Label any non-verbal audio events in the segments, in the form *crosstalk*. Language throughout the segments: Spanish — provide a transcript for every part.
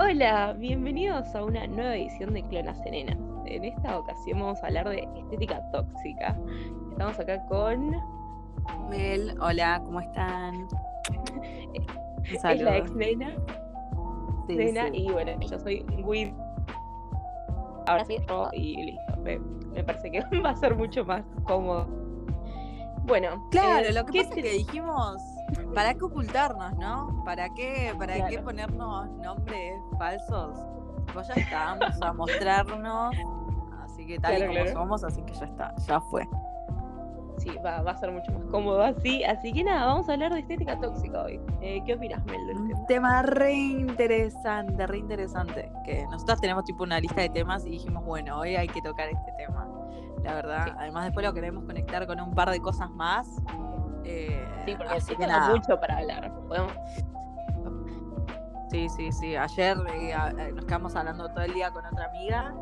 Hola, bienvenidos a una nueva edición de Clonas Serenas. En esta ocasión vamos a hablar de estética tóxica. Estamos acá con Mel, hola, ¿cómo están? es la ex nena. Sí, nena sí. y bueno, yo soy Wid. Ahora sí, y listo. Me, me parece que *laughs* va a ser mucho más cómodo. Bueno, Claro, eh, lo que ¿qué pasa es que dijimos, ¿para qué ocultarnos, no? ¿Para qué, para qué Claro. ponernos nombres falsos? Pues ya está, vamos a mostrarnos, así que tal y Claro, como claro. somos, así que ya está, ya fue. Sí, va, va a ser mucho más cómodo así. Así que nada, vamos a hablar de estética tóxica hoy. Eh, ¿Qué opinas, Mel, del tema? Un tema re interesante, re interesante, que nosotros tenemos tipo una lista de temas y dijimos, bueno, hoy hay que tocar este tema. La verdad, Sí. además después lo queremos conectar con un par de cosas más. Eh, Sí, porque así sí que nada. mucho para hablar. Podemos Sí, sí, sí. Ayer eh, eh, nos quedamos hablando todo el día con otra amiga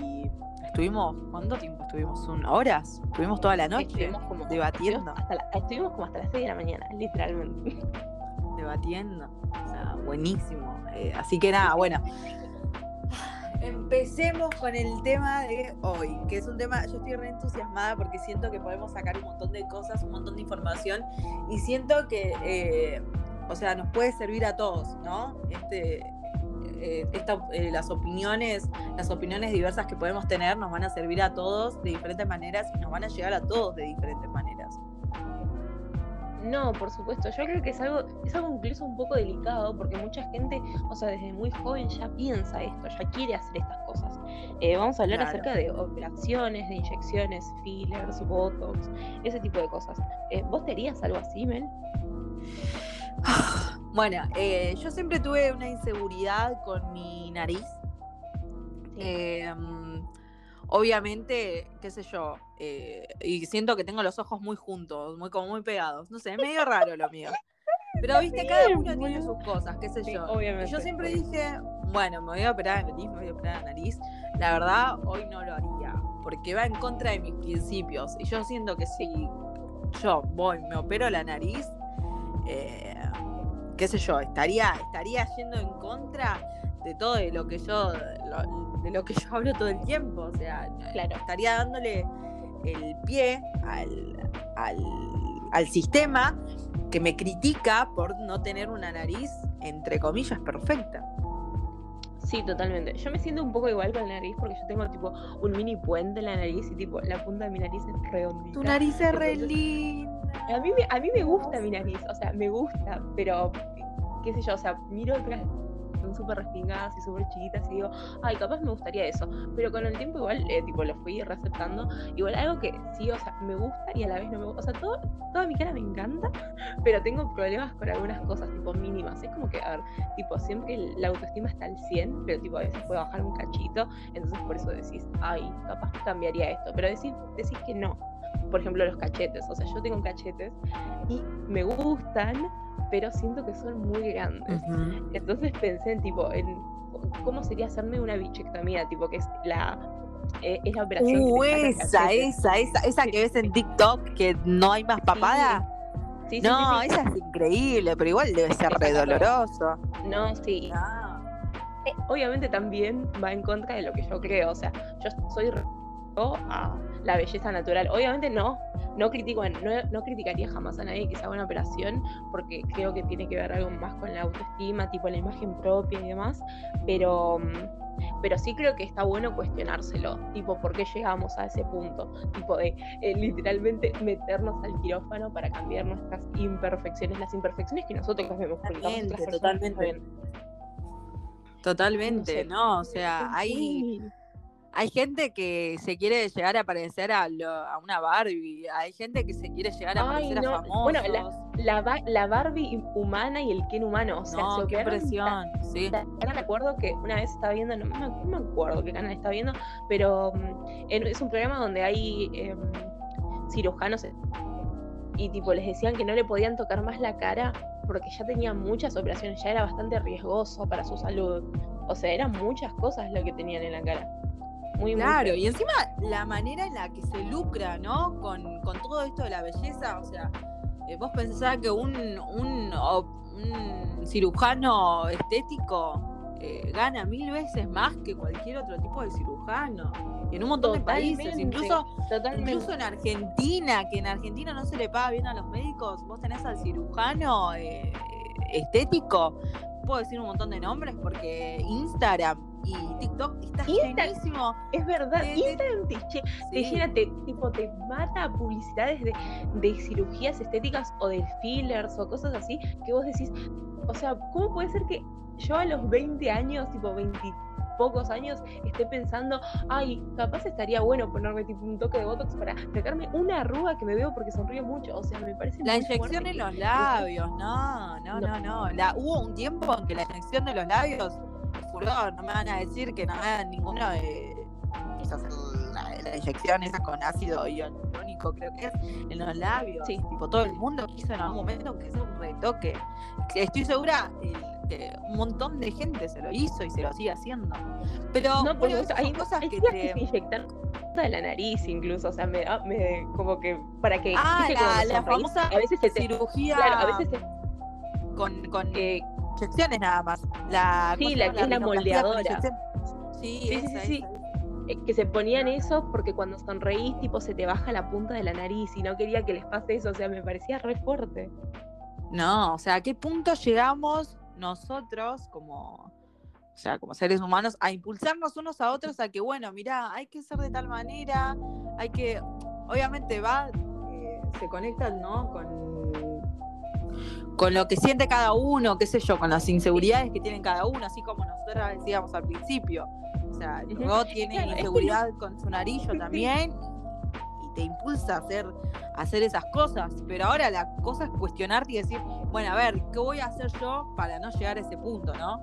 y estuvimos, ¿cuánto tiempo estuvimos? ¿Un, ¿Horas? Estuvimos toda la noche Estuvimos como- debatiendo, Hasta la- estuvimos como hasta las 6 de la mañana, literalmente. debatiendo. O sea, buenísimo. Eh, así que nada, bueno. *laughs* Empecemos con el tema de hoy, que es un tema, yo estoy re entusiasmada porque siento que podemos sacar un montón de cosas, un montón de información y siento que, eh, o sea, nos puede servir a todos, ¿no? Este, eh, eh, las opiniones, las opiniones diversas que podemos tener nos van a servir a todos de diferentes maneras y nos van a llegar a todos de diferentes maneras. No, por supuesto. Yo creo que es algo, es algo incluso un poco delicado porque mucha gente, o sea, desde muy joven ya piensa esto, ya quiere hacer estas cosas. Eh, vamos a hablar Claro. acerca de operaciones, de inyecciones, fillers, botox, ese tipo de cosas. Eh, ¿Vos te harías algo así, Mel? *sighs* Bueno, eh, yo siempre tuve una inseguridad con mi nariz. Mm, obviamente, qué sé yo, eh, y siento que tengo los ojos muy juntos, muy como muy pegados. No sé, es medio raro lo mío. Pero viste, cada uno tiene sus cosas, qué sé Sí, yo. obviamente, Y yo siempre dije, bueno, me voy a operar la nariz, me voy a operar la nariz. La verdad, hoy no lo haría, porque va en contra de mis principios. Y yo siento que si yo voy, me opero la nariz, eh, qué sé yo, estaría, estaría yendo en contra de todo de lo que yo, lo- de lo que *laughs* yo hablo todo el tiempo. O sea, Claro. estaría dándole el pie al, al, al sistema que me critica por no tener una nariz, entre comillas, perfecta. Sí, totalmente. Yo me siento un poco igual con la nariz porque yo tengo tipo un mini puente en la nariz y tipo la punta de mi nariz es redondita. Tu nariz es re linda. A mí, me, a mí me gusta mi nariz, o sea, me gusta, pero qué sé yo, o sea, miro otras son súper respingadas y súper chiquitas y digo, ay, capaz me gustaría eso. Pero con el tiempo igual, eh, tipo, lo fui receptando. Igual algo que sí, o sea, me gusta y a la vez no me gusta. O sea, todo, toda mi cara me encanta, *laughs* pero tengo problemas con algunas cosas, tipo, mínimas. Es como que, a ver, tipo, siempre la autoestima está al 100, pero tipo, a veces puede bajar un cachito. Entonces por eso decís, ay, capaz cambiaría esto. Pero decís, decís que no por ejemplo, los cachetes. O sea, yo tengo cachetes y me gustan, pero siento que son muy grandes. Entonces pensé en tipo, en cómo sería hacerme una bichectomía, tipo que es la eh, es la operación. Uh, esa, esa, esa, esa que ves en TikTok que no hay más papada. Sí, sí, no, sí, esa es increíble, pero igual debe ser re doloroso. No, sí. No. Eh, obviamente también va en contra de lo que yo creo. O sea, yo soy a la belleza natural. Obviamente no, no critico, no, no criticaría jamás a nadie que se haga una operación, porque creo que tiene que ver algo más con la autoestima, tipo la imagen propia y demás. Pero, pero sí creo que está bueno cuestionárselo, tipo, ¿por qué llegamos a ese punto? Tipo de eh, literalmente meternos al quirófano para cambiar nuestras imperfecciones, las imperfecciones que nosotros vemos. Totalmente, no totalmente. Totalmente, sé. no, o sea, hay. Hay gente que se quiere llegar a parecer a, lo- a una Barbie, hay gente que se quiere llegar a Ay, parecer no. a famosos. Bueno, la, ba- la Barbie humana y el Ken humano. O sea, no, se qué presión, sí. Ahora me acuerdo que una vez estaba viendo, no me, no me acuerdo qué canal estaba viendo, pero mm, en- es un programa donde hay em, cirujanos eh, y tipo les decían que no le podían tocar más la cara porque ya tenía muchas operaciones, ya era bastante riesgoso para su salud. O sea, eran muchas cosas lo que tenían en la cara. Muy, Claro, y encima la manera en la que se lucra, ¿no? Con, con todo esto de la belleza, o sea, eh, vos pensás que un, un, un cirujano estético eh, gana mil veces más que cualquier otro tipo de cirujano. Y en un montón de países, incluso, incluso en Argentina, que en Argentina no se le paga bien a los médicos, vos tenés al cirujano eh, estético, puedo decir un montón de nombres porque Instagram y TikTok está llenísimo. Es verdad, Instagram te, llena, te, tipo, te mata publicidades de, de cirugías estéticas o de fillers o cosas así que vos decís, o sea, ¿cómo puede ser que yo a los 20 años, tipo 20 pocos años, esté pensando, ay, capaz estaría bueno ponerme tipo un toque de botox para sacarme una arruga que me veo porque sonrío mucho. O sea, me parece. La inyección en los labios, no, no, no, no. La, hubo un tiempo en que la inyección de los labios, no me van a decir que no hagan ninguna de. La, inyección esa con ácido hialurónico, creo que es, en los labios. Sí. Tipo, todo el mundo quiso en algún momento que sea un retoque. Estoy segura, un montón de gente se lo hizo y se lo sigue haciendo. Pero no, porque hay cosas que, te... inyectan de la nariz incluso, o sea, me, me como que para que ah, la, famosa a veces se cirugía claro, a veces con, con eh, inyecciones nada más. La, sí, la que es la moldeadora. Sí, sí, sí, sí. Eh, que se ponían eso porque cuando sonreís tipo se te baja la punta de la nariz y no quería que les pase eso, o sea, me parecía re fuerte. No, o sea, ¿a qué punto llegamos nosotros como, o sea, como seres humanos, a impulsarnos unos a otros a que, bueno, mira, hay que ser de tal manera, hay que, obviamente va, eh, se conectan, ¿no? Con, con lo que siente cada uno, qué sé yo, con las inseguridades que tienen cada uno, así como nosotros decíamos al principio. O sea, el tiene inseguridad con su narillo también y te impulsa a hacer, a hacer esas cosas. Pero ahora la cosa es cuestionarte y decir, bueno, a ver, ¿qué voy a hacer yo para no llegar a ese punto, no?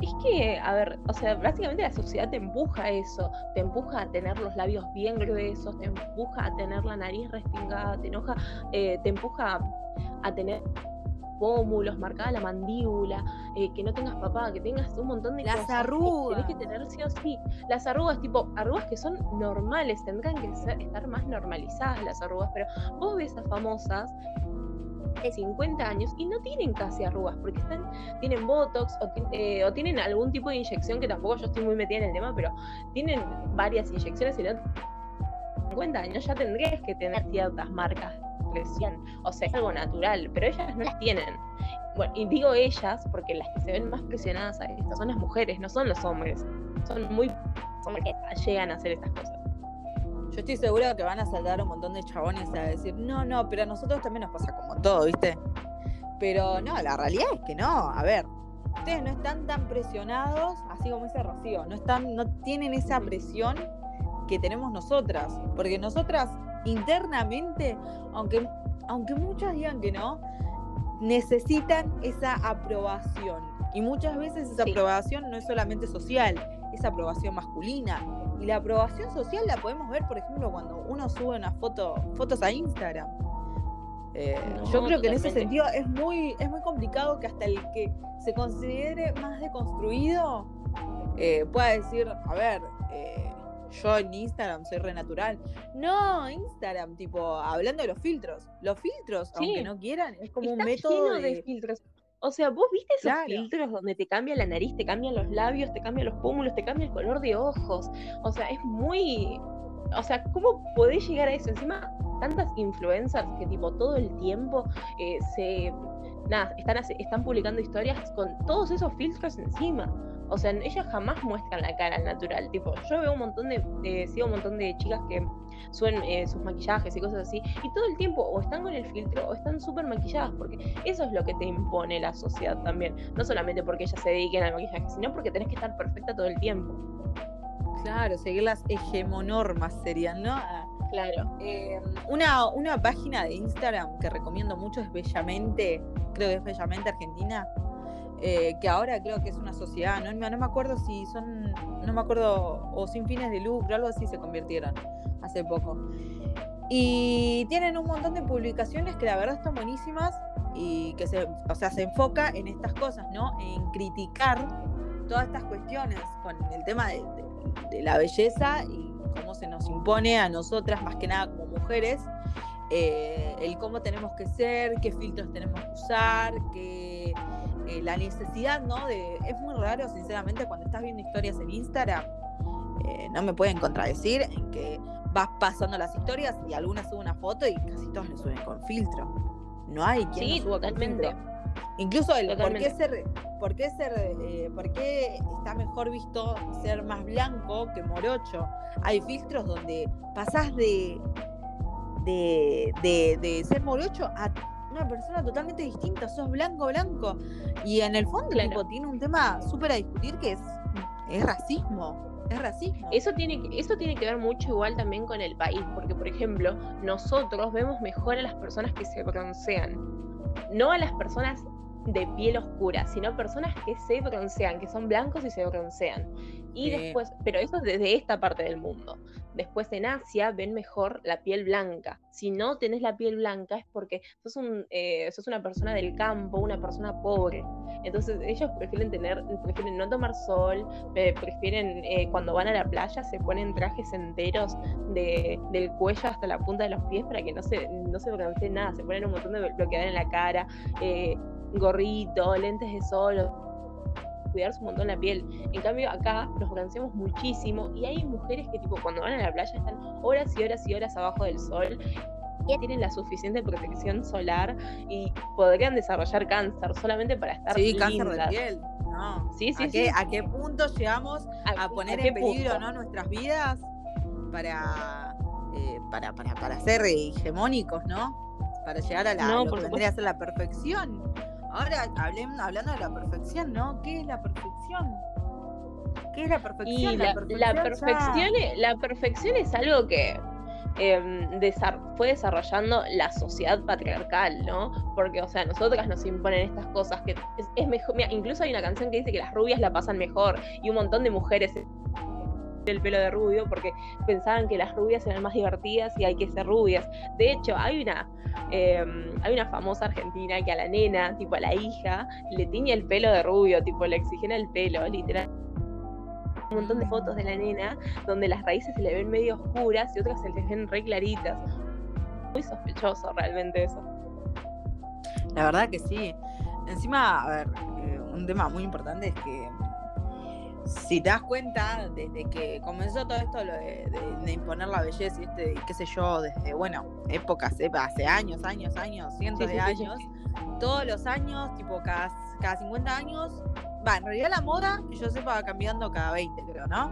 Es que, a ver, o sea, básicamente la sociedad te empuja a eso, te empuja a tener los labios bien gruesos, te empuja a tener la nariz respingada, te enoja, eh, te empuja a tener pómulos, marcada la mandíbula, eh, que no tengas papá, que tengas un montón de las arrugas. Que que tener sí o sí. Las arrugas, tipo, arrugas que son normales, tendrán que estar más normalizadas las arrugas, pero vos ves a famosas de 50 años y no tienen casi arrugas porque están, tienen botox eh, o, tienen algún tipo de inyección que tampoco yo estoy muy metida en el tema, pero tienen varias inyecciones y no 50 años ya tendrías que tener ciertas marcas presión, o sea, es algo natural, pero ellas no las tienen. Bueno, y digo ellas porque las que se ven más presionadas a estas son las mujeres, no son los hombres. Son muy hombres que llegan a hacer estas cosas. Yo estoy segura que van a saltar un montón de chabones a decir, no, no, pero a nosotros también nos pasa como todo, ¿viste? Pero no, la realidad es que no. A ver, ustedes no están tan presionados, así como dice Rocío, no, están, no tienen esa presión que tenemos nosotras. Porque nosotras internamente, aunque, aunque muchas digan que no, necesitan esa aprobación. Y muchas veces esa aprobación no es solamente social, es aprobación masculina. Y la aprobación social la podemos ver, por ejemplo, cuando uno sube una foto, fotos a Instagram. Eh, yo creo que en ese sentido es muy, es muy complicado que hasta el que se considere más deconstruido eh, pueda decir, a ver, eh, yo en Instagram soy renatural. No, Instagram, tipo, hablando de los filtros. Los filtros, aunque no quieran, es como un método de filtros. O sea, vos viste esos filtros donde te cambia la nariz, te cambian los labios, te cambian los pómulos, te cambia el color de ojos. O sea, es muy. O sea, ¿cómo podés llegar a eso? Encima, tantas influencers que, tipo, todo el tiempo eh, se. Nada, están, están publicando historias con todos esos filtros encima. O sea, ellas jamás muestran la cara natural. Tipo, yo veo un montón de, de sigo un montón de chicas que suben eh, sus maquillajes y cosas así, y todo el tiempo o están con el filtro o están súper maquilladas, porque eso es lo que te impone la sociedad también. No solamente porque ellas se dediquen al maquillaje, sino porque tenés que estar perfecta todo el tiempo. Claro, seguir las hegemonormas serían, ¿no? Ah, claro. Em, una, una página de Instagram que recomiendo mucho es Bellamente, creo que es Bellamente Argentina eh, que ahora creo que es una sociedad, ¿no? no me acuerdo si son, no me acuerdo, o sin fines de lucro, algo así se convirtieron hace poco. Y tienen un montón de publicaciones que la verdad están buenísimas y que se, o sea, se enfoca en estas cosas, ¿no? En criticar todas estas cuestiones con el tema de, la belleza y cómo se nos impone a nosotras, más que nada como mujeres, eh, el cómo tenemos que ser, qué filtros tenemos que usar, qué eh, la necesidad, ¿no? De, es muy raro, sinceramente, cuando estás viendo historias en Instagram, eh, no me pueden contradecir en que vas pasando las historias y algunas suben una foto y casi todos le suben con filtro. No hay quien Sí, no suba con totalmente. filtro. Incluso el por qué ser, por qué ser, eh, por qué está mejor visto ser más blanco que morocho. Hay filtros donde pasás de, de, de, de ser morocho a una persona totalmente distinta, sos blanco, blanco. Y en el fondo Claro. tipo, tiene un tema súper a discutir que es, es racismo. Es racismo. Eso tiene, eso tiene que ver mucho igual también con el país, porque por ejemplo, nosotros vemos mejor a las personas que se broncean, no a las personas de piel oscura, sino personas que se broncean, que son blancos y se broncean. Y después, pero eso es desde esta parte del mundo. Después en Asia ven mejor la piel blanca. Si no tenés la piel blanca es porque sos, un, eh, sos una persona del campo, una persona pobre. Entonces ellos prefieren tener, prefieren no tomar sol, eh, prefieren eh, cuando van a la playa se ponen trajes enteros de, del cuello hasta la punta de los pies para que no se, no se bronceen nada, se ponen un montón de bloqueador en la cara, eh, gorrito, lentes de sol, cuidarse un montón la piel. En cambio acá nos bronceamos muchísimo y hay mujeres que tipo cuando van a la playa están horas y horas y horas abajo del sol y tienen la suficiente protección solar y podrían desarrollar cáncer solamente para estar Sí, cáncer de lindas. piel. No. Sí, sí, ¿A, qué, sí. ¿A qué punto llegamos a ¿A- poner a qué en peligro punto? ¿no? nuestras vidas para, eh, para, para, para ser hegemónicos, ¿no? Para llegar a la, No, lo que vendría a ser la perfección. Ahora, hablen- hablando de la perfección, ¿no? ¿Qué es la perfección? ¿Qué es la perfección? Y la, la perfección, e- la perfección es algo que em, fue desarrollando la sociedad patriarcal, ¿no? Porque, o sea, nosotras nos imponen estas cosas que es, es mejor. Mira, incluso hay una canción que dice que las rubias la pasan mejor y un montón de mujeres el pelo de rubio porque pensaban que las rubias eran más divertidas y hay que ser rubias. De hecho, hay una em, hay una famosa argentina que a la nena, tipo a la hija, le tiñe el pelo de rubio, tipo le exigen el pelo, literal un montón de fotos de la nena donde las raíces se le ven medio oscuras y otras se les ven re claritas. Muy sospechoso realmente eso. La verdad que sí. Encima, a ver, eh, un tema muy importante es que si te das cuenta, desde que comenzó todo esto lo de, de- de imponer la belleza y este, qué sé yo, desde, bueno, épocas, eh, hace años, años, años, cientos Sí, de sí, sí, sí. años, todos los años, tipo cada, cada 50 años, va, en realidad la moda, que yo sepa, va cambiando cada 20, creo, ¿no?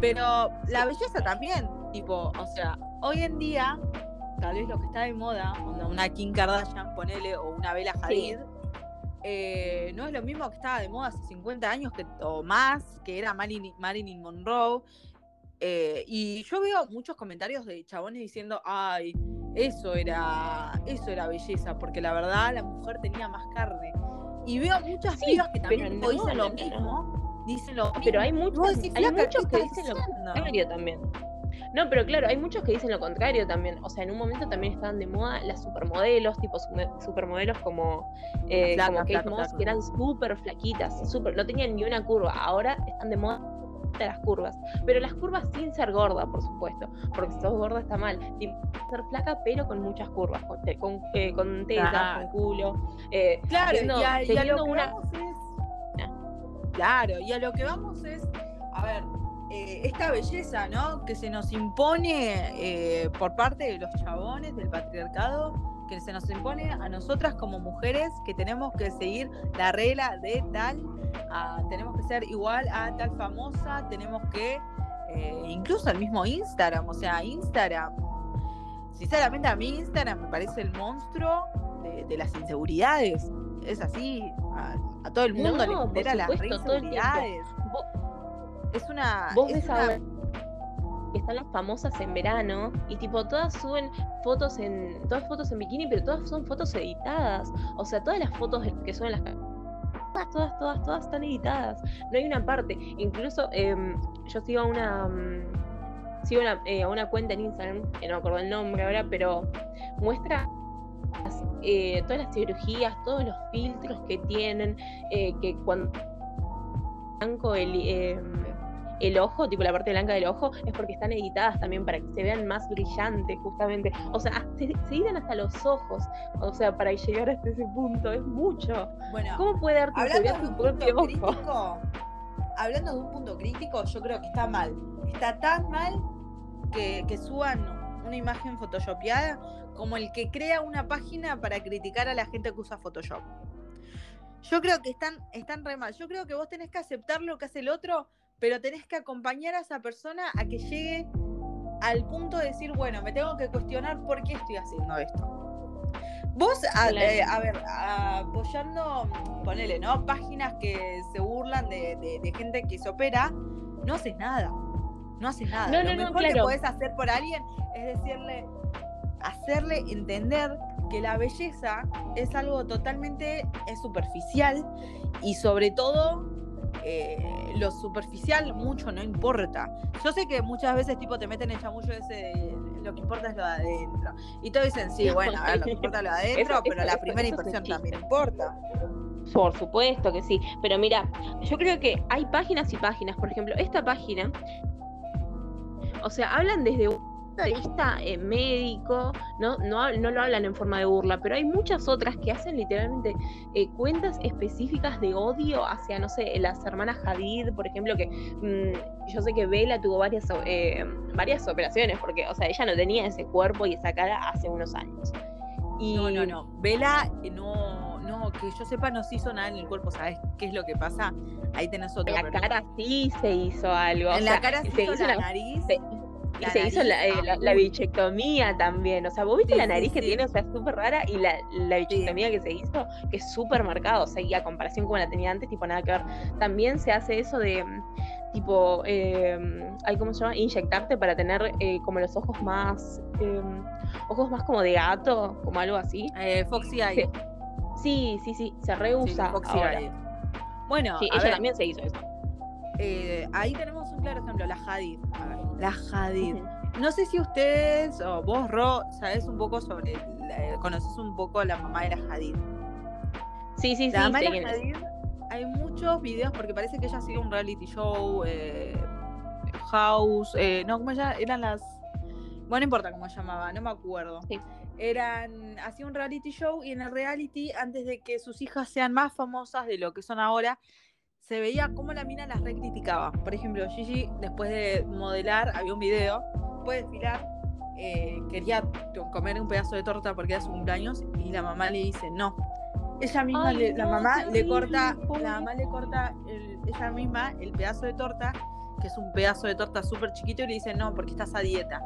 Pero la belleza también, tipo, o sea, hoy en día, tal vez lo que está de moda, una Kim Kardashian, ponele, o una Bella Hadid, eh, no es lo mismo que estaba de moda hace 50 años que, o más, que era Marilyn, Marilyn Monroe. Eh, y yo veo muchos comentarios de chabones diciendo, ay, eso era, eso era belleza, porque la verdad la mujer tenía más carne. Y veo muchas Sí, pibas que también dicen no, lo no, mismo. Dicen lo mismo. Pero hay muchos, hay "Flaca, muchos ¿qué que dicen lo diciendo?". contrario también. No, pero claro, hay muchos que dicen lo contrario también. O sea, en un momento también estaban de moda las supermodelos, tipo su- supermodelos como, eh, Flaca, como Kate Moss, que eran súper flaquitas, súper, no tenían ni una curva. Ahora están de moda las curvas. Pero las curvas sin ser gorda, por supuesto. Porque si sos gorda está mal. Ser flaca, pero con muchas curvas. Con, con, eh, con tetas, Claro. con culo. eh, Claro, y a, y a teniendo lo que una vamos es. Claro, y a lo que vamos es. A ver, eh, esta belleza, ¿no? Que se nos impone eh, por parte de los chabones del patriarcado, que se nos impone a nosotras como mujeres que tenemos que seguir la regla de tal, a- tenemos que ser igual a tal famosa, tenemos que. eh, incluso el mismo Instagram, o sea, Instagram. Sinceramente, a mí Instagram me parece el monstruo de, de las inseguridades. Es así, a, a todo el mundo No, le genera las inseguridades. Es una. Vos es ves una- ahora que están las famosas en verano y tipo todas suben fotos en todas fotos en bikini, pero todas son fotos editadas. O sea, todas las fotos que suben las todas, todas, todas, todas están editadas. No hay una parte. Incluso em, yo sigo a una mm, sigo una- eh, a una cuenta en Instagram, que no me acuerdo el nombre ahora, pero muestra eh, todas las cirugías, todos los filtros que tienen, eh, que cuando blanco el, em, el ojo, tipo la parte blanca del ojo, es porque están editadas también para que se vean más brillantes, justamente. O sea, se, se editan hasta los ojos. O sea, para llegar hasta ese punto, es mucho. Bueno, ¿Cómo puede darte hablando de un punto ojo? crítico, hablando de un punto crítico, yo creo que está mal. Está tan mal que, que suban una imagen photoshopeada como el que crea una página para criticar a la gente que usa Photoshop. Yo creo que están, están re mal. Yo creo que vos tenés que aceptar lo que hace el otro, pero tenés que acompañar a esa persona a que llegue al punto de decir, bueno, me tengo que cuestionar por qué estoy haciendo esto. Vos, a, eh, a ver, apoyando, ponele, ¿no? Páginas que se burlan de, de- de gente que se opera, no haces nada. No haces nada. No, Lo no, no, mejor que podés hacer por alguien es decirle, hacerle entender que la belleza es algo totalmente eh, superficial y sobre todo eh, lo superficial mucho no importa. Yo sé que muchas veces tipo te meten el chamullo ese de lo que importa es lo de adentro. Y todos dicen, sí, bueno, a ver, lo que importa es lo de *laughs* adentro, Eso- pero eso- la eso- primera impresión también importa. Por supuesto que sí. Pero mira, yo creo que hay páginas y páginas. Por ejemplo, esta página, o sea, hablan desde un vista eh, médico, ¿no? No, no lo hablan en forma de burla, pero hay muchas otras que hacen literalmente eh, cuentas específicas de odio hacia, no sé, las hermanas Hadid, por ejemplo, que mm, yo sé que Bella tuvo varias, o- eh, varias operaciones, porque, o sea, ella no tenía ese cuerpo y esa cara hace unos años. Y, No, no, no. Vela eh, no, no, que yo sepa no se hizo nada en el cuerpo, ¿sabes qué es lo que pasa? Ahí tenés otro En la problema. cara sí se hizo algo. o En sea, la cara se, se hizo, hizo la la- nariz. se- y se hizo la, eh, la- la aún. bichectomía también. O sea, vos viste Sí, la sí, nariz que sí. tiene, o sea, es súper rara. Y la, la bichectomía que se hizo, que es súper marcada. O sea, y a comparación con la tenía antes, tipo, nada que ver. También se hace eso de, mm, tipo, eh, ¿cómo se llama? Inyectarte para tener eh, como los ojos más, eh, ojos más como de gato, como algo así. Eh, Foxy Eye. Sí, Sí, sí, se reusa Foxy ahora. Eye. Bueno, Sí, a ella ver, también se hizo eso. Eh, ahí tenemos un claro ejemplo, la Hadid. A ver, la Hadid. No sé si ustedes o vos, Ro, sabés un poco sobre, la- conoces un poco a la mamá de la Hadid. Sí, sí, sí. La mamá de la. Hadid, hay muchos videos porque parece que ella hacía un reality show, eh, House, eh, no, ¿cómo ella? Eran las... Bueno, no importa cómo se llamaba, no me acuerdo. Sí. Eran, hacía un reality show y en el reality, antes de que sus hijas sean más famosas de lo que son ahora, se veía cómo la mina las recriticaba. Por ejemplo, Gigi, después de modelar, había un video, después de desfilar, eh, quería comer un pedazo de torta porque era su cumpleaños y la mamá le dice no. Ella misma, Ay, le- la mamá le corta, pobre. la mamá le corta el- ella misma el pedazo de torta, que es un pedazo de torta súper chiquito, y le dice no, porque estás a dieta.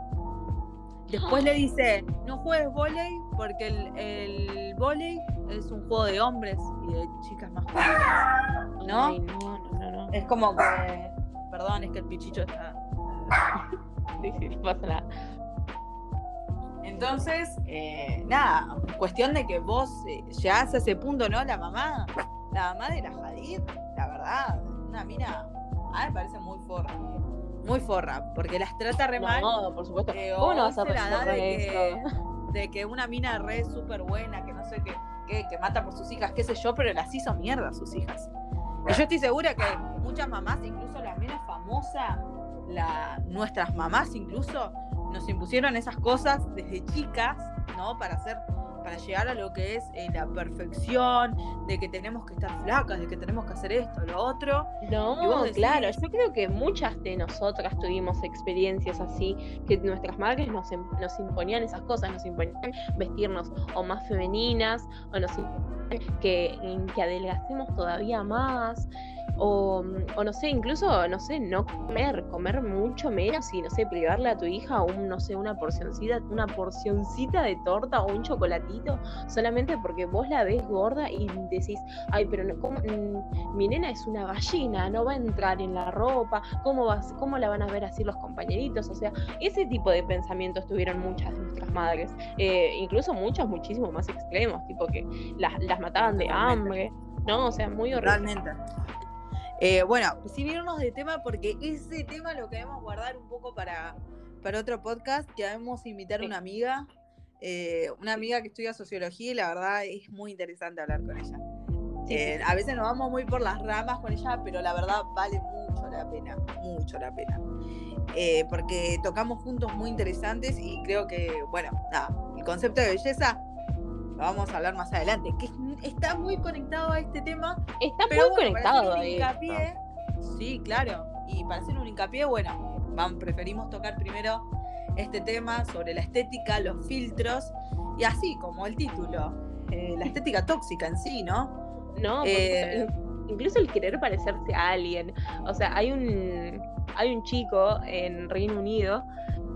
Después le dice, no juegues volei porque el, el volei es un juego de hombres y de chicas más jóvenes. ¿No? Ay, no, no, no. Es como que, perdón, es que el pichicho está... *laughs* Pasa nada. Entonces, eh, nada, cuestión de que vos eh, llegás a ese punto, ¿no? La mamá, la mamá de la Hadid, la verdad, una mina, a mí me parece muy forra. Muy forra, porque las trata re mal. No, por supuesto. eh, ¿Cómo no hoy vas a de que, de que una mina re súper buena, que no sé qué, que, que mata por sus hijas, qué sé yo, pero las hizo mierda a sus hijas. Y yo estoy segura que muchas mamás, incluso la menos famosa, la, nuestras mamás incluso, nos impusieron esas cosas desde chicas, ¿no? Para hacer, para llegar a lo que es eh, la perfección, de que tenemos que estar flacas, de que tenemos que hacer esto, lo otro. No, decís- claro, yo creo que muchas de nosotras tuvimos experiencias así, que nuestras madres nos, nos imponían esas cosas, nos imponían vestirnos o más femeninas, o nos imponían que, que adelgacemos todavía más, o, o no sé, incluso, no sé, no comer, comer mucho menos y, no sé, privarle a tu hija un, no sé, una porcioncita, una porcioncita de torta o un chocolatito, solamente porque vos la ves gorda y decís, ay, pero no, ¿cómo? Mm, mi nena es una gallina, no va a entrar en la ropa, ¿cómo, vas, ¿cómo la van a ver así los compañeritos? O sea, ese tipo de pensamientos tuvieron muchas de nuestras madres, eh, incluso muchos muchísimo más extremos, tipo que las, las mataban de hambre, ¿no? O sea, muy horrible. Realmente. Eh, bueno, sin irnos de tema, porque ese tema lo queremos guardar un poco para, para otro podcast, que debemos invitar a una amiga, eh, una amiga que estudia sociología y la verdad es muy interesante hablar con ella. Eh, a veces nos vamos muy por las ramas con ella, pero la verdad vale mucho la pena, mucho la pena. Eh, porque tocamos juntos muy interesantes y creo que, bueno, nada, el concepto de belleza lo vamos a hablar más adelante, que está muy conectado a este tema. Está muy conectado a hincapié, Sí, claro. Y para hacer un hincapié, bueno, vamos, preferimos tocar primero este tema sobre la estética, los filtros, y así como el título, eh, la estética tóxica en sí, ¿no? No, eh, incluso el querer parecerse a alguien. O sea, hay un, hay un chico en Reino Unido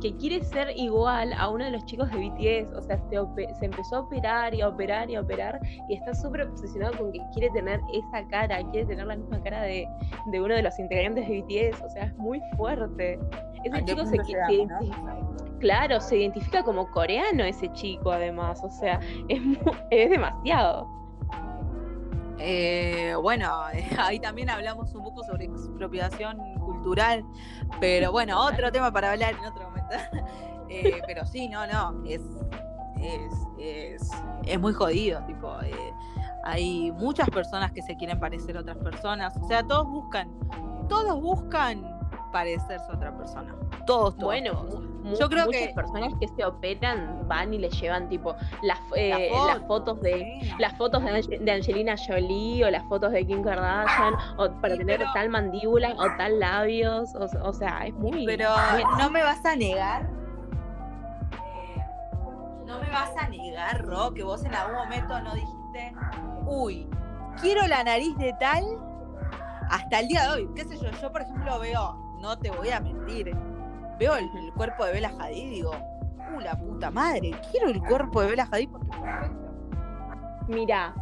que quiere ser igual a uno de los chicos de BTS, o sea, se, empezó a operar y a operar y a operar y está súper obsesionado con que quiere tener esa cara, quiere tener la misma cara de, uno de los integrantes de BTS, o sea, es muy fuerte. Ese chico se, Claro, se identifica como coreano ese chico además, o sea, es, es demasiado. Eh, bueno, *laughs* ahí también hablamos un poco sobre expropiación cultural, pero bueno, otro tema para hablar en otro momento. *laughs* Eh, pero sí, no, no, es, es, muy jodido, tipo, eh, hay muchas personas que se quieren parecer a otras personas, o sea, todos buscan, todos buscan parecerse a otra persona. Todos, todos. Bueno, yo creo muchas personas que se operan van y le llevan tipo las, eh, las fotos de las fotos de, Angelina Jolie o las fotos de Kim Kardashian o para tener tal mandíbula o tal labios, o, sea, es muy Pero no me vas a negar eh, no me vas a negar, Ro, que vos en algún momento no dijiste, uy, quiero la nariz de tal hasta el día de hoy. ¿Qué sé yo? Yo, por ejemplo, veo no te voy a mentir. Veo el, cuerpo de Bella Hadid y digo, ¡uh, la puta madre! Quiero el cuerpo de Bella Hadid porque es. Mira,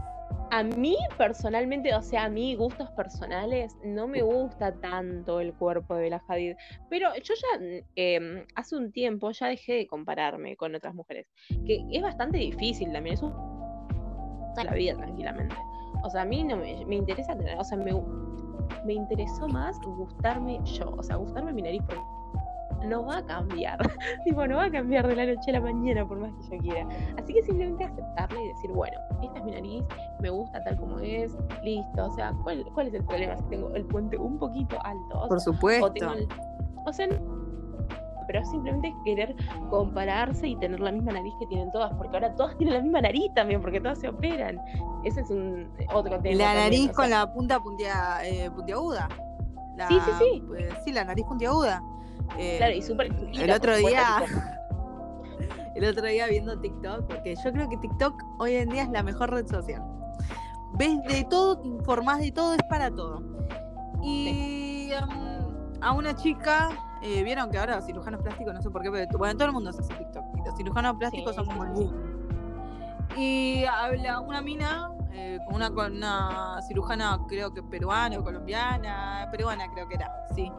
a mí personalmente, o sea, a mí gustos personales, no me gusta tanto el cuerpo de Bella Hadid. Pero yo ya em, hace un tiempo ya dejé de compararme con otras mujeres. Que es bastante difícil también, es un... la vida tranquilamente. O sea, a mí no me, me interesa tener, o sea, me, me interesó más gustarme yo, o sea, gustarme mi nariz porque no va a cambiar, *laughs* tipo, no va a cambiar de la noche a la mañana por más que yo quiera. Así que simplemente aceptarla y decir, bueno, esta es mi nariz, me gusta tal como es, listo, o sea, ¿cuál, cuál es el problema si tengo el puente un poquito alto? por supuesto. O, sea, pero simplemente querer compararse y tener la misma nariz que tienen todas, porque ahora todas tienen la misma nariz también, porque todas se operan. Ese es un otro tema. La nariz con la punta puntia, eh, puntiaguda. sí, sí, sí. Pues, sí, la nariz puntiaguda. Eh, claro, y súper El otro día. *laughs* el otro día viendo TikTok, porque yo creo que TikTok hoy en día es la mejor red social. Ves de todo, te informás de todo, es para todo. Y um, a una chica eh, vieron que ahora los cirujanos plásticos, no sé por qué, pero bueno, todo el mundo se hace TikTok. Y los cirujanos plásticos son como el boom. Y habla una mina, eh, una, una cirujana, creo que peruana o colombiana, peruana creo que era, sí.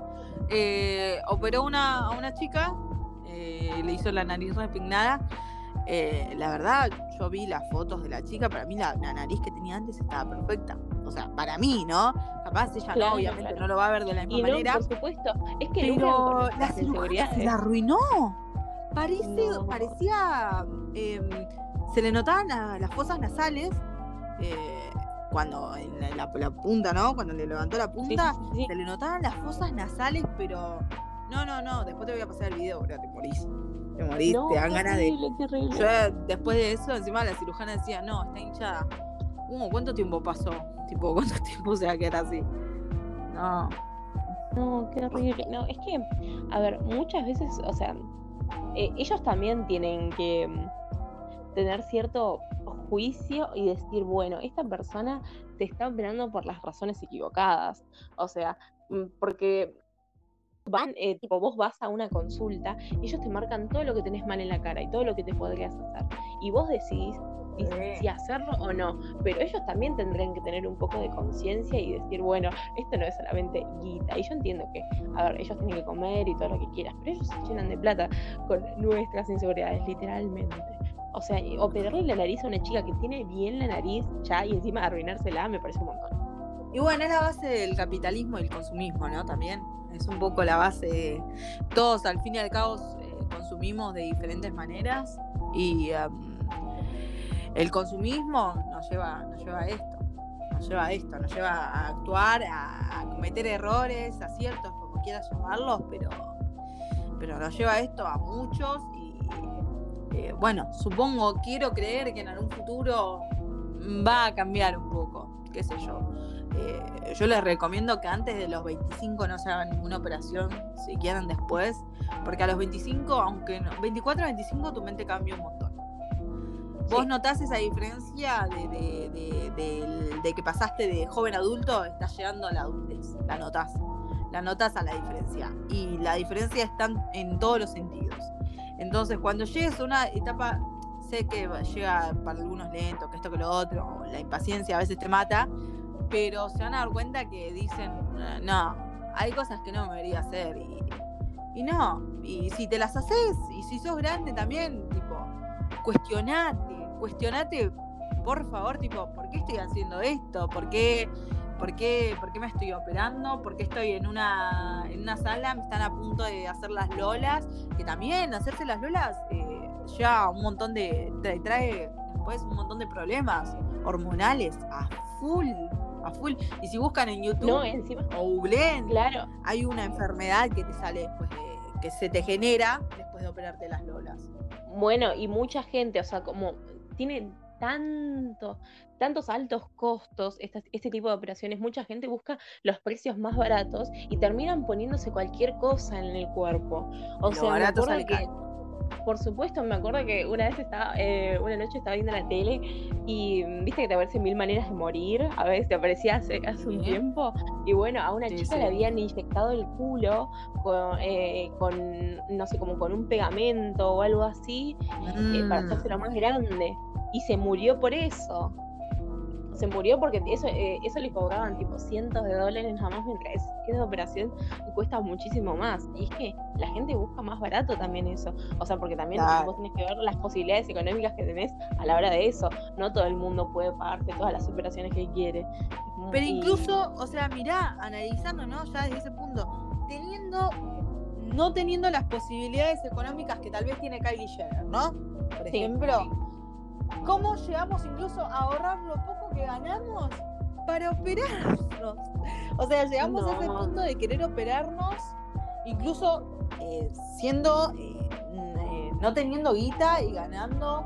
Eh, operó una, a una chica, le hizo la nariz repignada. la verdad, yo vi las fotos de la chica, para mí la nariz que tenía antes estaba perfecta o sea, para mí, ¿no? Capaz ella no, obviamente no lo va a ver de la misma manera. por supuesto. Es que pero la seguridad se la arruinó. Parece, parecía, em, se le notaban las fosas nasales. Eh, cuando en la, punta, ¿no? Cuando le levantó la punta, se le notaban las fosas nasales, pero no, no, no, después te voy a pasar el video, bro, te morís. Te morís, te dan ganas de. Yo después de eso, encima la cirujana decía, no, está hinchada. Uh, ¿cuánto tiempo pasó? Tipo, ¿cuánto *laughs* tiempo se va a quedar así? No. No, qué horrible. No, es que, a ver, muchas veces, o sea, eh, ellos también tienen que mm, tener cierto juicio y decir, bueno, esta persona te está operando por las razones equivocadas. O sea, mm, porque van, eh, tipo, vos vas a una consulta y ellos te marcan todo lo que tenés mal en la cara y todo lo que te podrías hacer. Y vos decidís si, hacerlo o no. Pero ellos también tendrían que tener un poco de conciencia y decir, bueno, esto no es solamente guita. Y yo entiendo que, a ver, ellos tienen que comer y todo lo que quieras, pero ellos se llenan de plata con nuestras inseguridades, literalmente. O sea, operarle la nariz a una chica que tiene bien la nariz ya y encima arruinársela me parece un montón. Y bueno, es la base del capitalismo y el consumismo, ¿no? También es un poco la base. Todos al fin y al cabo eh, consumimos de diferentes maneras y el consumismo nos lleva, nos lleva a esto. nos lleva a esto, nos lleva a actuar, a, cometer errores, aciertos, como quieras llamarlos, pero, pero nos lleva a esto a muchos y eh, bueno, supongo, quiero creer que en algún futuro va a cambiar un poco, qué sé yo. Eh, yo les recomiendo que antes de los 25 no se hagan ninguna operación, si quieren después, porque a los 25, aunque no, 24 a 25 tu mente cambia un montón. ¿Vos notás esa diferencia de, que pasaste de joven adulto, estás llegando a la adultez? La notás. La notás a la diferencia. Y la diferencia está en todos los sentidos. Entonces, cuando llegues a una etapa, sé que llega para algunos lento, que esto que lo otro, la impaciencia a veces te mata, pero se van a dar cuenta que dicen, no, hay cosas que no me debería hacer. Y, y no, y si te las haces, y si sos grande también, tipo, cuestionate, cuestionate, por favor, tipo, ¿por qué estoy haciendo esto? ¿Por qué, por qué, por qué me estoy operando? ¿Por qué estoy en una, en una sala? Me están a punto de hacer las lolas, que también hacerse las lolas eh, ya un montón de, trae después un montón de problemas hormonales a full. A full. Y si buscan en YouTube o googleen, claro. hay una enfermedad que te sale después de, que se te genera después de operarte las lolas. Bueno, y mucha gente, o sea, como tiene tanto, tantos altos costos este tipo de operaciones, mucha gente busca los precios más baratos y terminan poniéndose cualquier cosa en el cuerpo. O sea, barato me que, por supuesto, me acuerdo que una vez estaba, eh, una noche estaba viendo la tele y mm, viste que te aparecen mil maneras de morir, a veces te aparecía hace, hace un tiempo, y bueno, a una chica le habían inyectado el culo con, eh, con, no sé, como con un pegamento o algo así, eh, para mm. hacerse lo más grande y se murió por eso. Se murió porque eso, eh, eso le cobraban tipo cientos de dólares nada más mientras esa operación cuesta muchísimo más. Y es que la gente busca más barato también eso. O sea, porque también vos tenés que ver las posibilidades económicas que tenés a la hora de eso. No todo el mundo puede pagarte todas las operaciones que quiere. Pero incluso, o sea, mirá, analizando, ¿no? Ya desde ese punto, teniendo, no teniendo las posibilidades económicas que tal vez tiene Kylie Jenner, ¿no? Por ejemplo cómo llegamos incluso a ahorrar lo poco que ganamos para operarnos. O sea, llegamos a ese punto de querer operarnos, incluso eh, siendo, eh, eh, no teniendo guita y ganando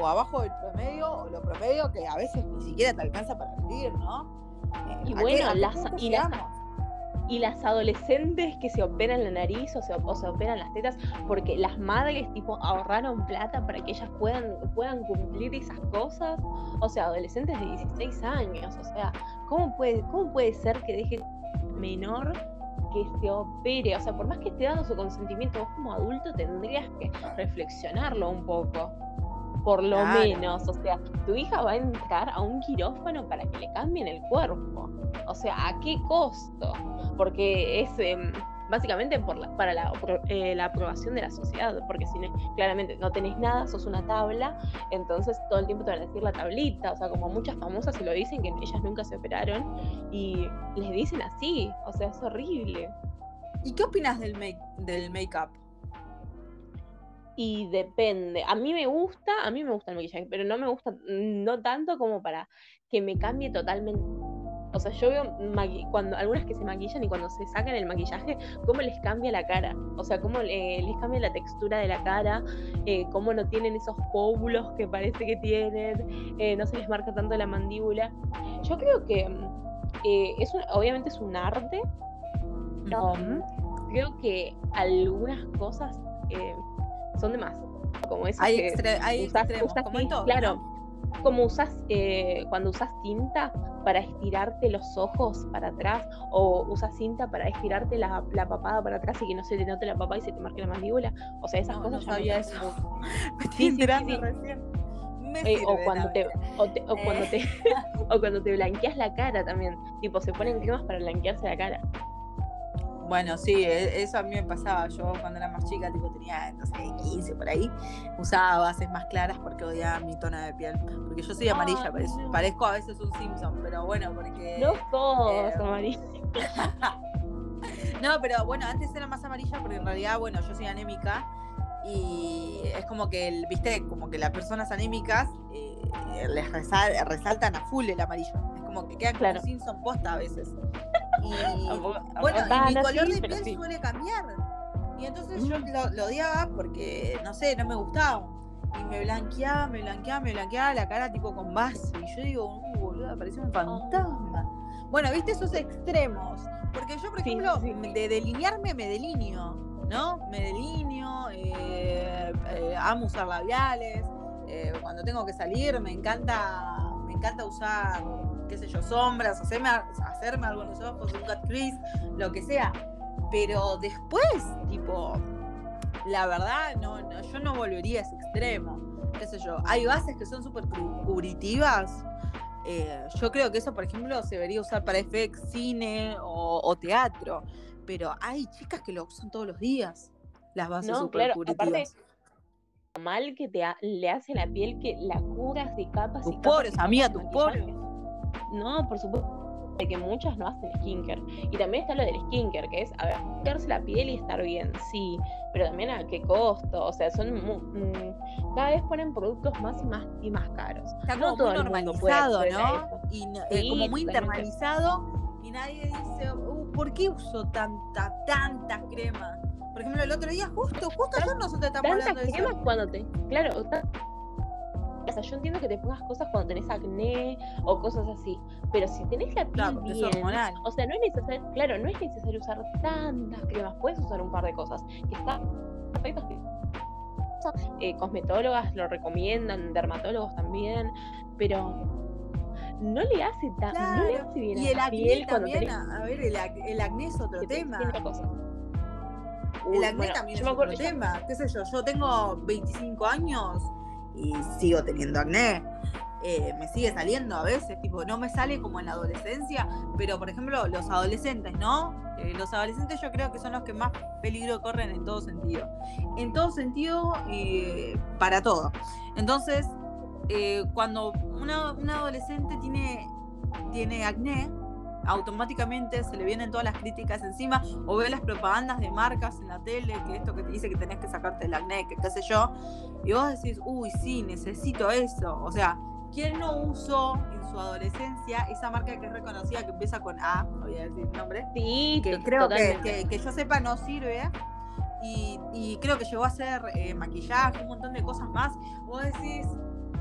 o abajo del promedio o lo promedio que a veces ni siquiera te alcanza para vivir, ¿no? y bueno, las, y las, y las adolescentes que se operan la nariz o se, operan las tetas porque las madres tipo ahorraron plata para que ellas puedan, puedan cumplir esas cosas. O sea, adolescentes de 16 años. O sea, ¿cómo puede, cómo puede ser que deje menor que se opere? O sea, por más que esté dando su consentimiento, vos como adulto tendrías que reflexionarlo un poco por lo menos. O sea, tu hija va a entrar a un quirófano para que le cambien el cuerpo. O sea, ¿a qué costo? Porque es em, básicamente por la, para la, eh, la, aprobación de la sociedad. Porque si claramente no tenés nada, sos una tabla, entonces todo el tiempo te van a decir la tablita. O sea, como muchas famosas se lo dicen que ellas nunca se operaron y les dicen así. O sea, es horrible. ¿Y qué opinas del make del make-up? Y depende. A mí me gusta, a mí me gusta el maquillaje, pero no me gusta, no tanto como para que me cambie totalmente. O sea, yo veo cuando algunas que se maquillan y cuando se sacan el maquillaje, cómo les cambia la cara. O sea, cómo les cambia la textura de la cara, eh, cómo no tienen esos pómulos que parece que tienen, eh, no se les marca tanto la mandíbula. Yo creo que eh, es obviamente es un arte. creo que algunas cosas son de más. Como eso hay, hay extremos, como Claro, como usas eh, cuando usas cinta para estirarte los ojos para atrás o usas cinta para estirarte la, la, papada para atrás y que no se te note la papada y se te marque la mandíbula. O sea, esas cosas. No sabía eso. *laughs* Me estoy enterando recién. Eh, o cuando te, o, o cuando te o cuando te blanqueas la cara también tipo se ponen cremas para blanquearse la cara bueno, sí, e, eso a mí me pasaba. Yo cuando era más chica, tipo tenía, no sé, 15 por ahí, usaba bases más claras porque odiaba mi tono de piel. Porque yo soy amarilla, parezco, a veces un Simpson, pero bueno, porque. No todos eh, amarillos. *laughs* no, pero bueno, antes era más amarilla porque en realidad, bueno, yo soy anémica y es como que, viste, como que las personas anémicas eh, les resaltan a full el amarillo como que quedan Claro. como Simpson posta a veces. Y bueno, y mi color de piel suele cambiar. Y entonces yo lo, lo odiaba porque, no sé, no me gustaba. Y me blanqueaba, me blanqueaba, me blanqueaba la cara tipo con base. Y yo digo, uy, boludo, parecía un fantasma. Bueno, viste esos extremos. Porque yo, por ejemplo, sí, sí. de delinearme me delineo, ¿no? Me delineo, eh, eh, amo usar labiales. eh, cuando tengo que salir me encanta, encanta usar, qué sé yo, sombras, hacerme, hacerme algo en los ojos, un cut crease, lo que sea. Pero después, tipo, la verdad, no, no, yo no volvería a ese extremo. Qué sé yo, hay bases que son súper cu- cubritivas. eh, yo creo que eso, por ejemplo, se debería usar para FX, cine o, o teatro. Pero hay chicas que lo usan todos los días. Las bases No, súper claro, cubritivas. aparte, mal que te ha- le hace la piel que la curas de capas tus y capas. poros, amiga, tus poros. No, por supuesto de que muchas no hacen skincare. Y también está lo del skincare, que es, a ver, limpiarse la piel y estar bien, sí, pero también a qué costo. O sea, son mu- mm, cada vez ponen productos más y más y más caros. Está No como todo muy el mundo puede normalizado, ¿no? Y no- eh, Sí, como muy internalizado y nadie dice, "Uh, ¿por qué uso tanta, tanta crema? Por ejemplo, el otro día, justo, justo ayer nosotros estamos hablando de eso. cuando te. Claro, o sea, yo entiendo que te pongas cosas cuando tenés acné o cosas así, pero si tenés la piel Claro, bien, o sea, no es necesario, claro, no es necesario usar tantas cremas, puedes usar un par de cosas que están perfectas. que- eh, cosmetólogas lo recomiendan, dermatólogos también, pero no le hace tan, no le Claro. hace bien Y a el la acné piel cuando también, tenés a, ver, el, ac- el acné es otro tema. El acné bueno, también es acuerdo, otro yo- tema. ¿Qué sé yo? Yo tengo 25 años y sigo teniendo acné. Eh, me sigue saliendo a veces, tipo, no me sale como en la adolescencia, pero por ejemplo, los adolescentes, ¿no? Eh, los adolescentes yo creo que son los que más peligro corren en todo sentido. En todo sentido, eh, para todo. Entonces, eh, cuando una adolescente tiene, tiene acné, automáticamente se le vienen todas las críticas encima o ve las propagandas de marcas en la tele, que esto que te dice que tenés que sacarte el acné, que qué sé yo, y vos decís, uy, sí, necesito eso. O sea, ¿quién no usó en su adolescencia esa marca que es reconocida, que empieza con A, no voy a decir el nombre, Sí, que creo que, que- que yo sepa no sirve? Y, y creo que llegó a hacer eh, maquillaje, un montón de cosas más. Vos decís,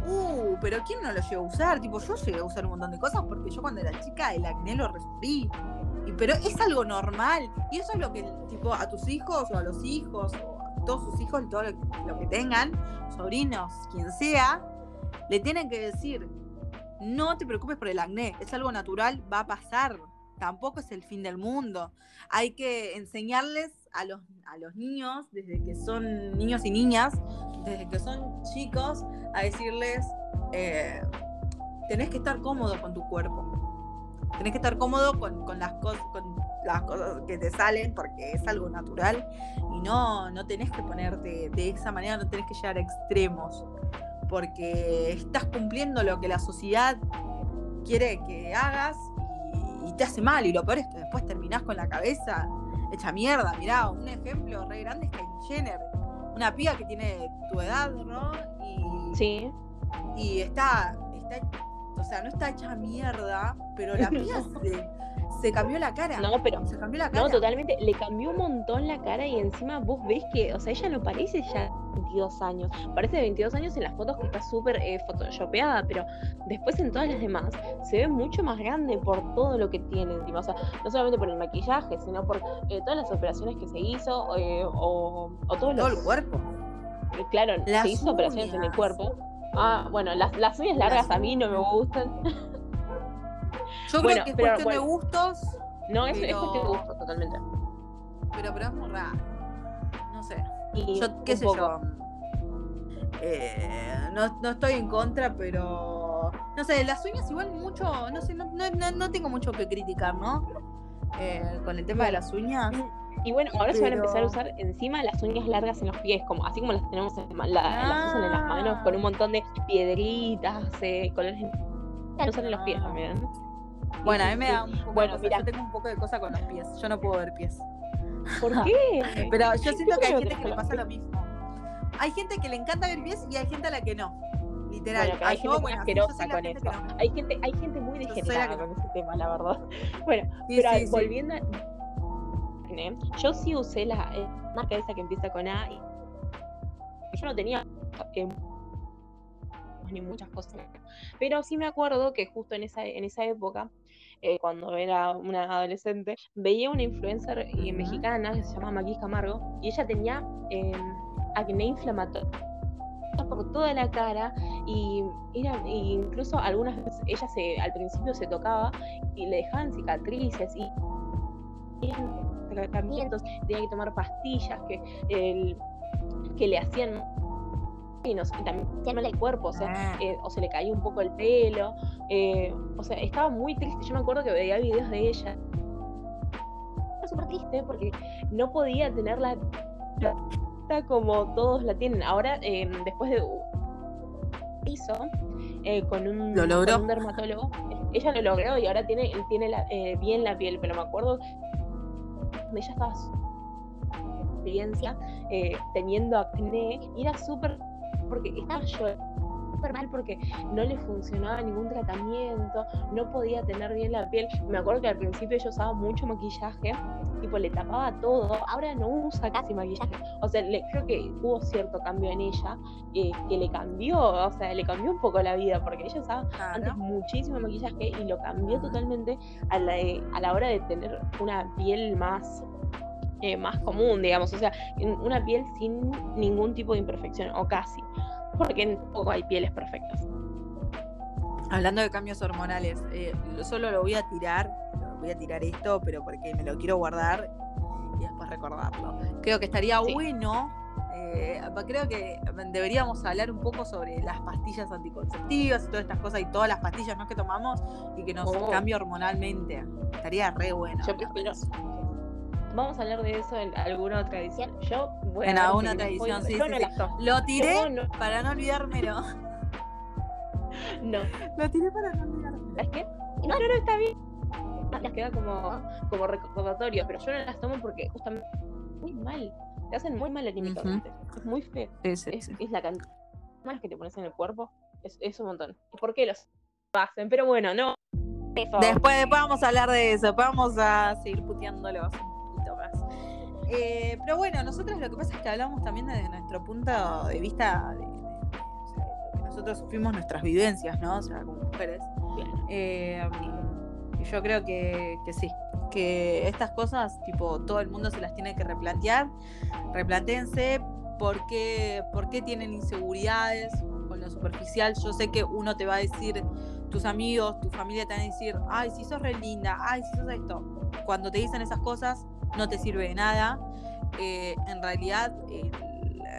uh, pero ¿quién no lo llegó a usar? Tipo, yo llegué a usar un montón de cosas porque yo cuando era chica el acné lo resufrí. Y, pero es algo normal. Y eso es lo que, tipo, a tus hijos o a los hijos o a todos sus hijos, todo lo, lo que tengan, sobrinos, quien sea, le tienen que decir, no te preocupes por el acné, es algo natural, va a pasar. Tampoco es el fin del mundo. Hay que enseñarles a los, a los niños, desde que son niños y niñas, desde que son chicos, a decirles, eh, tenés que estar cómodo con tu cuerpo. Tenés que estar cómodo con, con las cosas, con las cosas que te salen, porque es algo natural. Y no, no tenés que ponerte de esa manera, no tenés que llegar a extremos. Porque estás cumpliendo lo que la sociedad quiere que hagas y, te hace mal. Y lo peor es que después terminás con la cabeza hecha mierda. Mirá, un ejemplo re grande es Kylie Jenner. Una piba que tiene tu edad, ¿no? Sí, y está, está, o sea, no está hecha mierda, pero la piba *laughs* se, se cambió la cara. no, pero Se cambió la cara. No, totalmente. Le cambió un montón la cara y encima vos ves que, o sea, ella no parece ya de 22 años. Parece de 22 años en las fotos que está súper eh, photoshopeada, pero después en todas las demás se ve mucho más grande por todo lo que tiene encima. O sea, no solamente por el maquillaje, sino por eh, todas las operaciones que se hizo eh, o, o todos todo los... el cuerpo. Eh, Claro, Las se hizo operaciones en el cuerpo. Ah, bueno, las, las uñas largas Las a mí no me gustan. Yo Bueno, creo que es pero cuestión de gustos, No, es, cuestión de gusto, totalmente. pero, pero es muy raro. No sé. Y Yo, qué sé poco. yo. Eh, no, no estoy en contra, pero. No sé, las uñas igual mucho. No sé, no, no, no- no tengo mucho que criticar, ¿no? Eh, con el tema de las uñas. Y bueno, ahora se van a empezar a usar encima las uñas largas en los pies, como así como las tenemos en la- la- las usan en las manos, con un montón de piedritas, eh, colores. Las usan en los pies Ah. también. Bueno, a mí me sí. da un poco Bueno, de cosa. mira. Yo tengo un poco de cosa con los pies. Yo no puedo ver pies. ¿Por *laughs* qué? Pero yo siento que hay gente que le pasa lo mismo. Hay gente que le encanta ver pies y hay gente a la que no. Literal. Bueno, hay Ah, gente muy asquerosa con gente eso. no. Hay gente, hay gente muy degenerada que no. con ese tema, la verdad. *laughs* Bueno, Sí, pero sí, sí. volviendo a... Yo sí usé la eh, marca esa que empieza con A y yo no tenía eh, ni muchas cosas. Pero sí me acuerdo que justo en esa, en esa época, eh, cuando era una adolescente, veía una influencer eh, mexicana que se llama Maquis Camargo y ella tenía eh, acné inflamatorio por toda la cara y era, y incluso algunas veces ella se al principio se tocaba y le dejaban cicatrices y tratamientos, tenía que tomar pastillas que, el- que le hacían y, no y también el cuerpo, o sea, Ah. eh, o se le caía un poco el pelo, eh, o sea, estaba muy triste. Yo me acuerdo que veía videos de ella. Estaba súper triste porque no podía tener la como todos la tienen. Ahora, eh, después de hizo eh, con, un, Lo logró. con un dermatólogo, ella lo logró y ahora tiene, tiene la- eh, bien la piel, pero me acuerdo que ella estaba experiencia eh, teniendo acné y era súper porque estaba llorando súper mal porque no le funcionaba ningún tratamiento, no podía tener bien la piel. Me acuerdo que al principio ella usaba mucho maquillaje, tipo le tapaba todo, ahora no usa casi maquillaje. O sea, le- creo que hubo cierto cambio en ella eh, que le cambió, o sea, le cambió un poco la vida porque ella usaba antes muchísimo maquillaje y lo cambió totalmente a la, a la hora de tener una piel más eh, más común, digamos, o sea, una piel sin ningún tipo de imperfección, o casi, porque tampoco hay pieles perfectas. Hablando de cambios hormonales, eh, lo- solo lo voy a tirar, voy a tirar esto, pero porque me lo quiero guardar y después recordarlo. Creo que estaría Sí. bueno, eh, creo que deberíamos hablar un poco sobre las pastillas anticonceptivas y todas estas cosas y todas las pastillas ¿no? que tomamos y que nos Oh. cambia hormonalmente. Estaría re bueno. Yo prefiero-. Vamos a hablar de eso en alguna otra edición. Yo voy a En alguna otra edición, sí, sí, no. Lo tiré no, para no olvidármelo. no. Lo tiré para no olvidármelo. ¿Sabes qué? No, no, no, está bien. Las queda como, como recordatorio, pero yo no las tomo porque justamente muy mal. Te hacen muy mal anímicamente. Es muy feo. Es, sí. es la cantidad que te pones en el cuerpo. Es, es un montón. ¿Y por qué los hacen? Pero bueno, no. Eso. Después, después vamos a hablar de eso, vamos a seguir puteándolos más. Eh, pero bueno, nosotros lo que pasa es que hablamos también desde nuestro punto de vista de, de- de- o sea, de lo que nosotros sufrimos nuestras vivencias, ¿no? O sea, como mujeres. Claro. Eh, y yo creo que, que sí, que estas cosas, tipo, todo el mundo se las tiene que replantear. Replantéense por qué, por qué tienen inseguridades con lo superficial. Yo sé que uno te va a decir, tus amigos, tu familia te van a decir, ay, si sos re linda, ay, si sos esto. Cuando te dicen esas cosas, no te sirve de nada. Eh, en realidad, eh,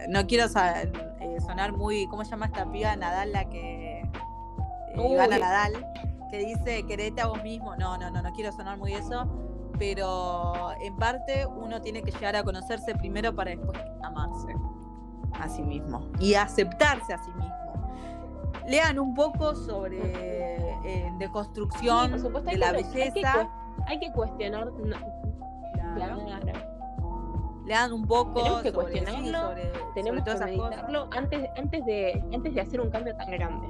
no quiero eh, sonar muy, ¿cómo se llama esta piba? Nadal, la que gana Nadal, que dice, querete a vos mismo. No, no, no, no quiero sonar muy eso. Pero en parte uno tiene que llegar a conocerse primero para después amarse a sí mismo y aceptarse a sí mismo. Lean un poco sobre eh, deconstrucción Sí, por supuesto, de la que- hay que belleza. Hay que cuestionar. No, Claro. claro. Lean un poco Tenemos que cuestionarlo, sobre, Tenemos sobre que meditarlo antes, antes, de, antes de hacer un cambio tan grande.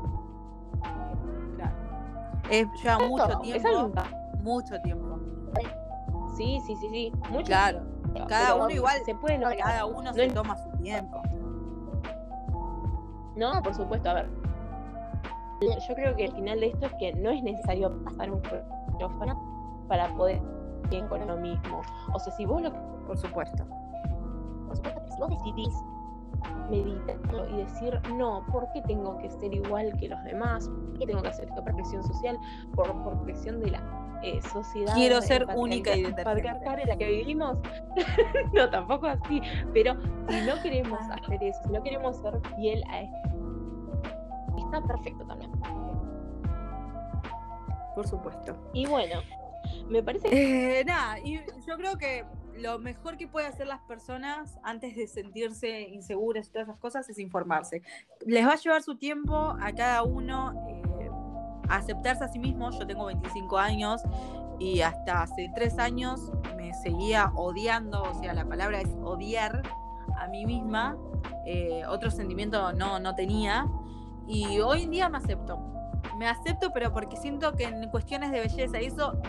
Claro. Es, lleva mucho Eso, es algo tiempo. Mucho tiempo. Sí, sí, sí, sí. Mucho Claro. tiempo, Cada pero uno igual, Se puede lograr. Cada uno No se toma su tiempo. No, por supuesto, a ver. Yo creo que el final de esto es que no es necesario pasar un quirófano para poder bien con lo mismo. O sea, si vos lo Por supuesto. por supuesto, si vos decidís meditarlo y decir, no, ¿por qué tengo que ser igual que los demás? ¿Por qué tengo que hacer esto por presión social? Por, por presión de la eh, sociedad. Quiero ser única y patriarcal en la que vivimos. *laughs* no, tampoco así. Pero si no queremos Ah. hacer eso, si no queremos ser fiel a esto, está perfecto también. Por supuesto. Y bueno, me parece que Eh, nada, y yo creo que lo mejor que pueden hacer las personas antes de sentirse inseguras y todas esas cosas es informarse. Les va a llevar su tiempo a cada uno eh, aceptarse a sí mismo. Yo tengo 25 años y hasta hace 3 años me seguía odiando, o sea, la palabra es odiar a mí misma. Eh, otro sentimiento no, no tenía. Y hoy en día me acepto. Me acepto, pero porque siento que en cuestiones de belleza y eso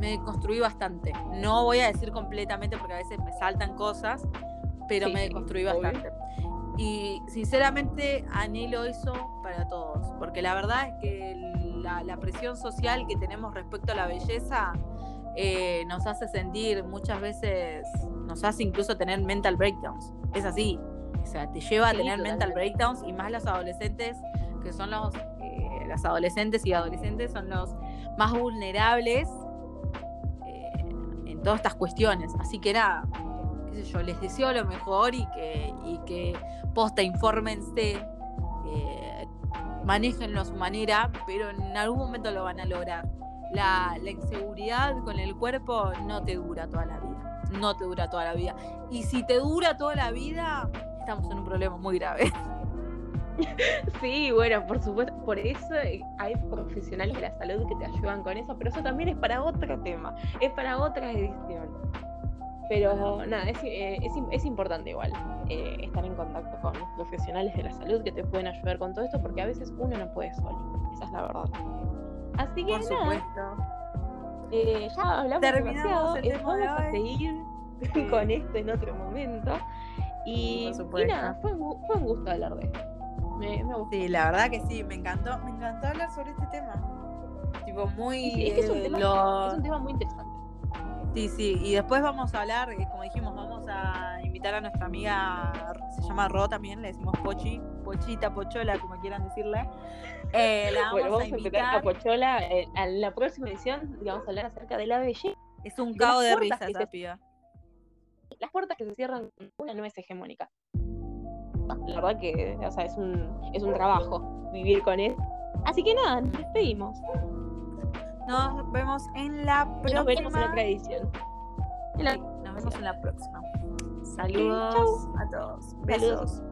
me construí bastante. No voy a decir completamente porque a veces me saltan cosas, pero Sí, me sí, construí obvio. bastante. Y sinceramente anhelo eso para todos, porque la verdad es que la, la presión social que tenemos respecto a la belleza eh, nos hace sentir muchas veces, nos hace incluso tener mental breakdowns. Es así. O sea, te lleva a Sí, tener mental totalmente. breakdowns y más los adolescentes, que son los, eh, las adolescentes y adolescentes son los más vulnerables todas estas cuestiones. Así que nada, qué sé yo, les deseo lo mejor y que, y que posta, infórmense, eh, manéjenlo a su manera, pero en algún momento lo van a lograr. La, la inseguridad con el cuerpo no te dura toda la vida. No te dura toda la vida. Y si te dura toda la vida, estamos en un problema muy grave. *laughs* *laughs* Sí, bueno, por supuesto, por eso eh, hay profesionales de la salud que te ayudan con eso, pero eso también es para otro tema, es para otra edición. Pero nada, es, eh, es es importante igual eh, estar en contacto con profesionales de la salud que te pueden ayudar con todo esto, porque a veces uno no puede solo, esa es la verdad. Así que Por nada, supuesto. eh, ya hablamos Terminamos demasiado, el tema de vamos a hoy. seguir *laughs* con esto en otro momento. Y, y nada, fue, fue un gusto hablar de esto. Me, me gustó. Sí, la verdad que sí, me encantó, me encantó hablar sobre este tema. Tipo, muy. Sí, sí, es que es un, eh, tema, lo- es un tema muy interesante. Sí, sí, y después vamos a hablar, eh, como dijimos, vamos a invitar a nuestra amiga, se llama Ro también, le decimos Pochi, Pochita, Pochola, como quieran decirle. Eh, la vamos, bueno, vamos a invitar. a Pochola eh, a la próxima edición y vamos a hablar acerca de la belleza. Es un de las de puertas risa que esa se- piba. Las puertas que se cierran con una no es hegemónica. La verdad que o sea, es, un, es un trabajo vivir con él. Así que nada, nos despedimos. Nos vemos en la Y nos veremos en próxima. otra edición. En la- Nos vemos en la próxima. Saludos chau. a todos. Saludos. Besos.